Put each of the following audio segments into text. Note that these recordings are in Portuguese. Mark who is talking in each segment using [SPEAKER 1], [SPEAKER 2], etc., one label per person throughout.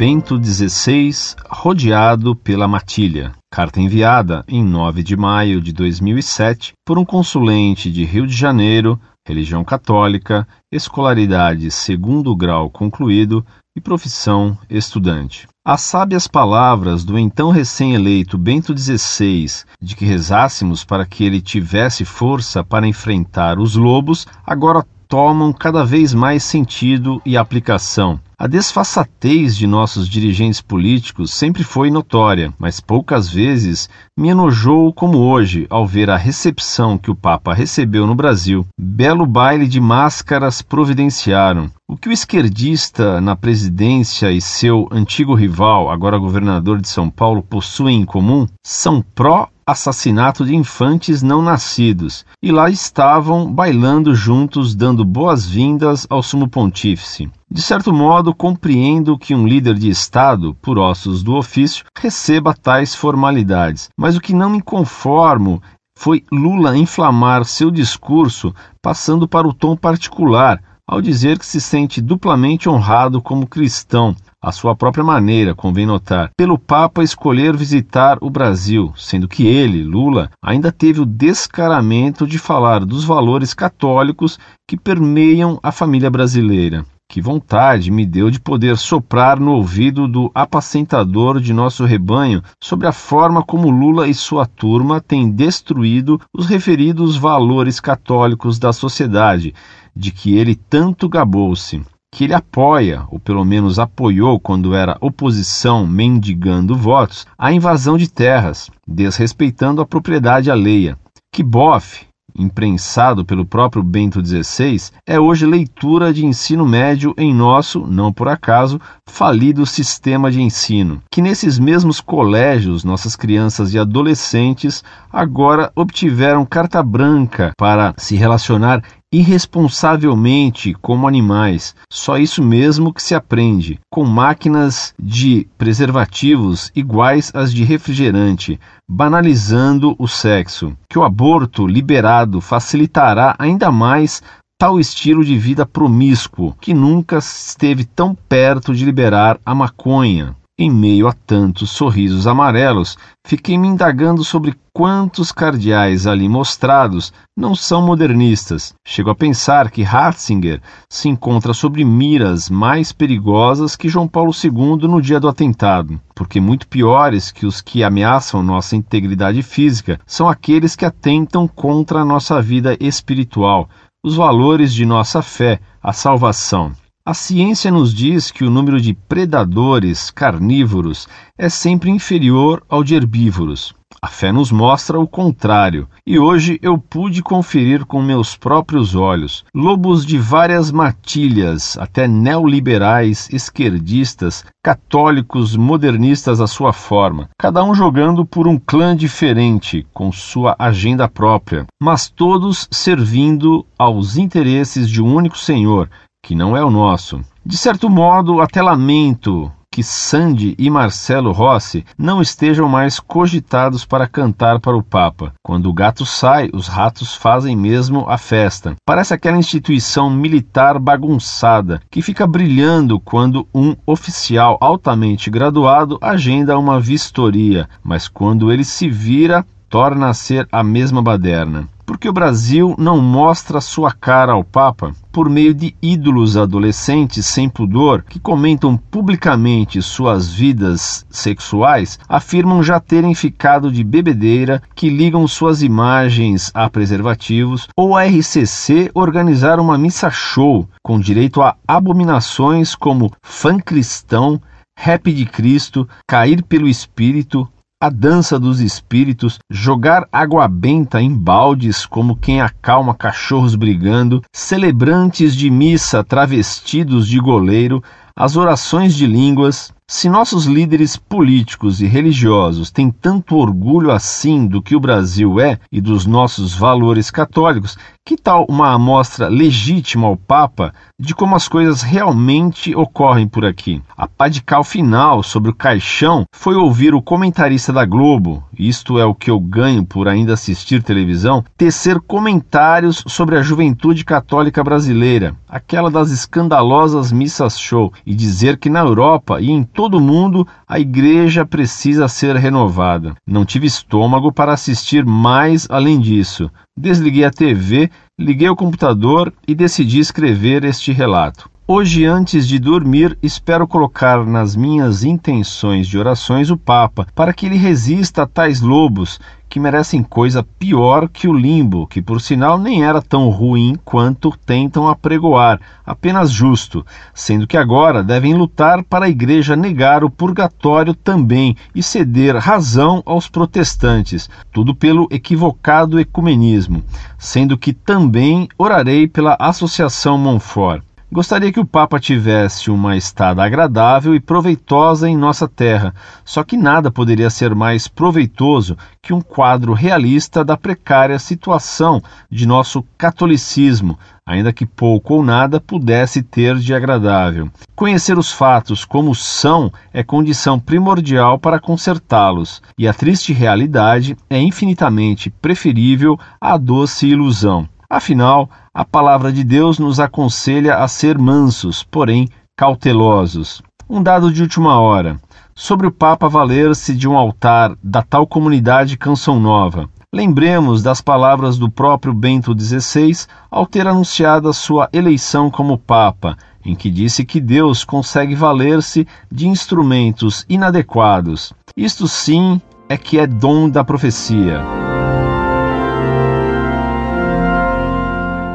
[SPEAKER 1] Bento XVI rodeado pela matilha. Carta enviada em 9 de maio de 2007 por um consulente de Rio de Janeiro, religião católica, escolaridade segundo grau concluído e profissão estudante. As sábias palavras do então recém-eleito Bento XVI de que rezássemos para que ele tivesse força para enfrentar os lobos agora tomam cada vez mais sentido e aplicação. A desfaçatez de nossos dirigentes políticos sempre foi notória, mas poucas vezes me enojou como hoje ao ver a recepção que o Papa recebeu no Brasil. Belo baile de máscaras providenciaram. O que o esquerdista na presidência e seu antigo rival, agora governador de São Paulo, possuem em comum são pró assassinato de infantes não nascidos, e lá estavam bailando juntos, dando boas-vindas ao sumo pontífice. De certo modo, compreendo que um líder de Estado, por ossos do ofício, receba tais formalidades, mas o que não me conformo foi Lula inflamar seu discurso passando para o tom particular, ao dizer que se sente duplamente honrado como cristão, à sua própria maneira, convém notar, pelo Papa escolher visitar o Brasil, sendo que ele, Lula, ainda teve o descaramento de falar dos valores católicos que permeiam a família brasileira. Que vontade me deu de poder soprar no ouvido do apacentador de nosso rebanho sobre a forma como Lula e sua turma têm destruído os referidos valores católicos da sociedade, de que ele tanto gabou-se que ele apoia, ou pelo menos apoiou quando era oposição mendigando votos, a invasão de terras, desrespeitando a propriedade alheia. Que bofe, imprensado pelo próprio Bento XVI, é hoje leitura de ensino médio em nosso, não por acaso, falido sistema de ensino. Que nesses mesmos colégios nossas crianças e adolescentes agora obtiveram carta branca para se relacionar irresponsavelmente como animais. Só isso mesmo que se aprende, com máquinas de preservativos iguais às de refrigerante, banalizando o sexo. Que o aborto liberado facilitará ainda mais tal estilo de vida promíscuo que nunca esteve tão perto de liberar a maconha. Em meio a tantos sorrisos amarelos, fiquei me indagando sobre quantos cardeais ali mostrados não são modernistas. Chego a pensar que Ratzinger se encontra sobre miras mais perigosas que João Paulo II no dia do atentado, porque muito piores que os que ameaçam nossa integridade física são aqueles que atentam contra a nossa vida espiritual, os valores de nossa fé, a salvação. A ciência nos diz que o número de predadores carnívoros é sempre inferior ao de herbívoros. A fé nos mostra o contrário, e hoje eu pude conferir com meus próprios olhos lobos de várias matilhas, até neoliberais, esquerdistas, católicos, modernistas à sua forma, cada um jogando por um clã diferente, com sua agenda própria, mas todos servindo aos interesses de um único senhor, que não é o nosso. De certo modo, até lamento que Sandy e Marcelo Rossi não estejam mais cogitados para cantar para o Papa. Quando o gato sai, os ratos fazem mesmo a festa. Parece aquela instituição militar bagunçada que fica brilhando quando um oficial altamente graduado agenda uma vistoria, mas quando ele se vira, torna a ser a mesma baderna. Porque o Brasil não mostra sua cara ao Papa? Por meio de ídolos adolescentes sem pudor que comentam publicamente suas vidas sexuais, afirmam já terem ficado de bebedeira, que ligam suas imagens a preservativos, ou a RCC organizar uma missa show com direito a abominações como fã cristão, rap de Cristo, cair pelo espírito, a dança dos espíritos, jogar água benta em baldes como quem acalma cachorros brigando, celebrantes de missa travestidos de goleiro, as orações de línguas, se nossos líderes políticos e religiosos têm tanto orgulho assim do que o Brasil é e dos nossos valores católicos, que tal uma amostra legítima ao Papa de como as coisas realmente ocorrem por aqui? A pá de cal final sobre o caixão foi ouvir o comentarista da Globo, isto é o que eu ganho por ainda assistir televisão, tecer comentários sobre a juventude católica brasileira, aquela das escandalosas missas show, e dizer que na Europa e em todo mundo a igreja precisa ser renovada. Não tive estômago para assistir mais além disso. Desliguei a TV, liguei o computador e decidi escrever este relato. Hoje, antes de dormir, espero colocar nas minhas intenções de orações o Papa, para que ele resista a tais lobos que merecem coisa pior que o limbo, que por sinal nem era tão ruim quanto tentam apregoar, apenas justo, sendo que agora devem lutar para a Igreja negar o purgatório também e ceder razão aos protestantes, tudo pelo equivocado ecumenismo, sendo que também orarei pela Associação Monfort. Gostaria que o Papa tivesse uma estada agradável e proveitosa em nossa terra, só que nada poderia ser mais proveitoso que um quadro realista da precária situação de nosso catolicismo, ainda que pouco ou nada pudesse ter de agradável. Conhecer os fatos como são é condição primordial para consertá-los, e a triste realidade é infinitamente preferível à doce ilusão. Afinal, a palavra de Deus nos aconselha a ser mansos, porém cautelosos. Um dado de última hora. Sobre o Papa valer-se de um altar da tal comunidade Canção Nova. Lembremos das palavras do próprio Bento XVI ao ter anunciado a sua eleição como Papa, em que disse que Deus consegue valer-se de instrumentos inadequados. Isto sim é que é dom da profecia.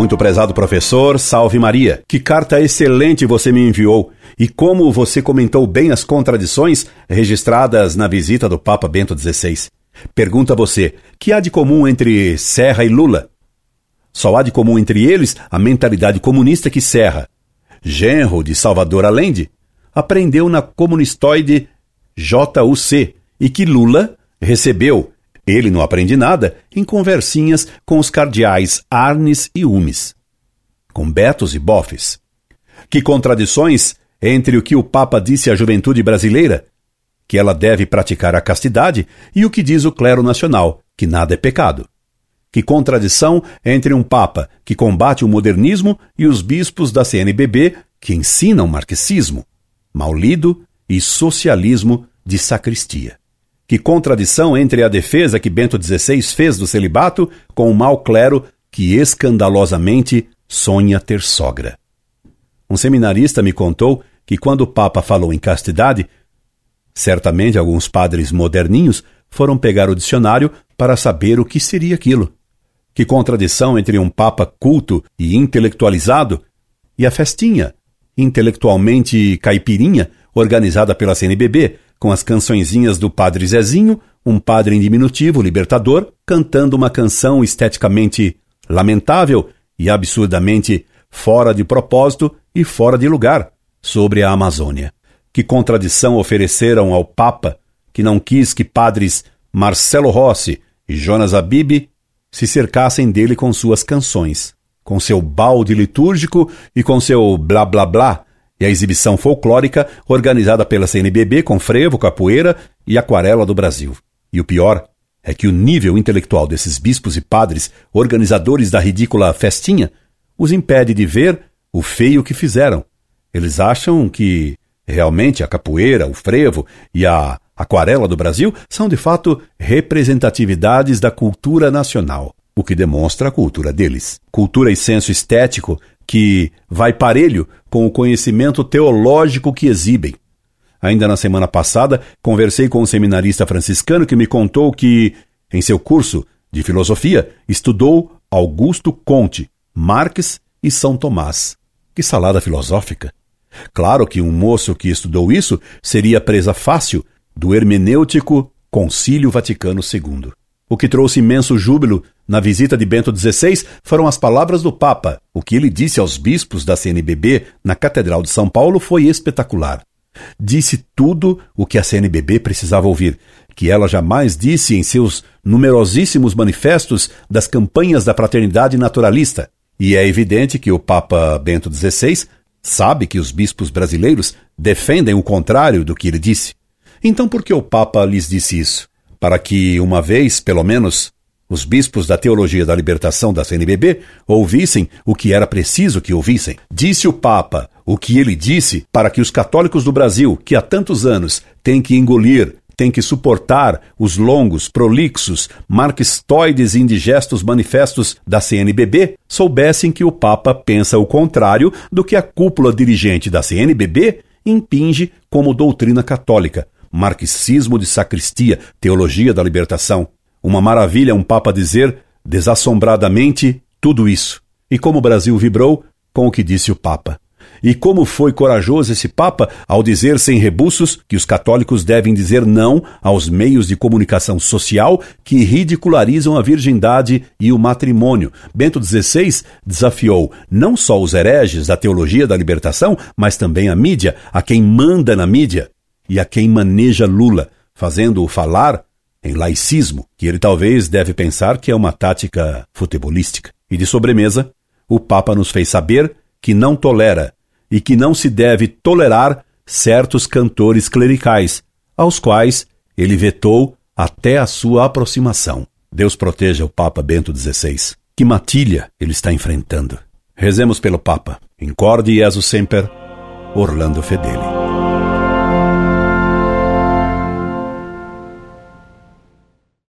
[SPEAKER 2] Muito prezado professor, salve Maria. Que carta excelente você me enviou. E como você comentou bem as contradições registradas na visita do Papa Bento XVI. Pergunta você: que há de comum entre Serra e Lula? Só há de comum entre eles a mentalidade comunista que Serra, genro de Salvador Allende, aprendeu na comunistoide JUC e que Lula recebeu ele não aprende nada em conversinhas com os cardeais Arnes e Umes, com Betos e Bofes. Que contradições entre o que o Papa disse à juventude brasileira, que ela deve praticar a castidade, e o que diz o clero nacional, que nada é pecado. Que contradição entre um Papa que combate o modernismo e os bispos da CNBB que ensinam marxismo, mal lido e socialismo de sacristia. Que contradição entre a defesa que Bento XVI fez do celibato com o mau clero que escandalosamente sonha ter sogra. Um seminarista me contou que quando o Papa falou em castidade, certamente alguns padres moderninhos foram pegar o dicionário para saber o que seria aquilo. Que contradição entre um Papa culto e intelectualizado e a festinha, intelectualmente caipirinha, organizada pela CNBB, com as cançõezinhas do Padre Zezinho, um padre em diminutivo, libertador, cantando uma canção esteticamente lamentável e absurdamente fora de propósito e fora de lugar sobre a Amazônia. Que contradição ofereceram ao Papa, que não quis que padres Marcelo Rossi e Jonas Abib se cercassem dele com suas canções, com seu balde litúrgico e com seu blá blá blá e a exibição folclórica organizada pela CNBB com frevo, capoeira e aquarela do Brasil. E o pior é que o nível intelectual desses bispos e padres, organizadores da ridícula festinha, os impede de ver o feio que fizeram. Eles acham que realmente a capoeira, o frevo e a aquarela do Brasil são de fato representatividades da cultura nacional, o que demonstra a cultura deles. Cultura e senso estético que vai parelho com o conhecimento teológico que exibem. Ainda na semana passada, conversei com um seminarista franciscano que me contou que, em seu curso de filosofia, estudou Augusto Conte, Marx e São Tomás. Que salada filosófica! Claro que um moço que estudou isso seria presa fácil do hermenêutico Concílio Vaticano II. O que trouxe imenso júbilo na visita de Bento XVI foram as palavras do Papa. O que ele disse aos bispos da CNBB na Catedral de São Paulo foi espetacular. Disse tudo o que a CNBB precisava ouvir, que ela jamais disse em seus numerosíssimos manifestos das campanhas da fraternidade naturalista. E é evidente que o Papa Bento XVI sabe que os bispos brasileiros defendem o contrário do que ele disse. Então por que o Papa lhes disse isso? para que, uma vez, pelo menos, os bispos da Teologia da Libertação da CNBB ouvissem o que era preciso que ouvissem. Disse o Papa o que ele disse para que os católicos do Brasil, que há tantos anos têm que engolir, têm que suportar os longos, prolixos, marxistoides e indigestos manifestos da CNBB, soubessem que o Papa pensa o contrário do que a cúpula dirigente da CNBB impinge como doutrina católica, marxismo de sacristia, teologia da libertação. Uma maravilha um Papa dizer desassombradamente tudo isso. E como o Brasil vibrou com o que disse o Papa. E como foi corajoso esse Papa ao dizer sem rebuços que os católicos devem dizer não aos meios de comunicação social que ridicularizam a virgindade e o matrimônio. Bento XVI desafiou não só os hereges da teologia da libertação, mas também a mídia, a quem manda na mídia e a quem maneja Lula, fazendo-o falar em laicismo, que ele talvez deve pensar que é uma tática futebolística. E de sobremesa, o Papa nos fez saber que não tolera e que não se deve tolerar certos cantores clericais, aos quais ele vetou até a sua aproximação. Deus proteja o Papa Bento XVI. Que matilha ele está enfrentando. Rezemos pelo Papa. Incorde Jesus Semper, Orlando Fedeli.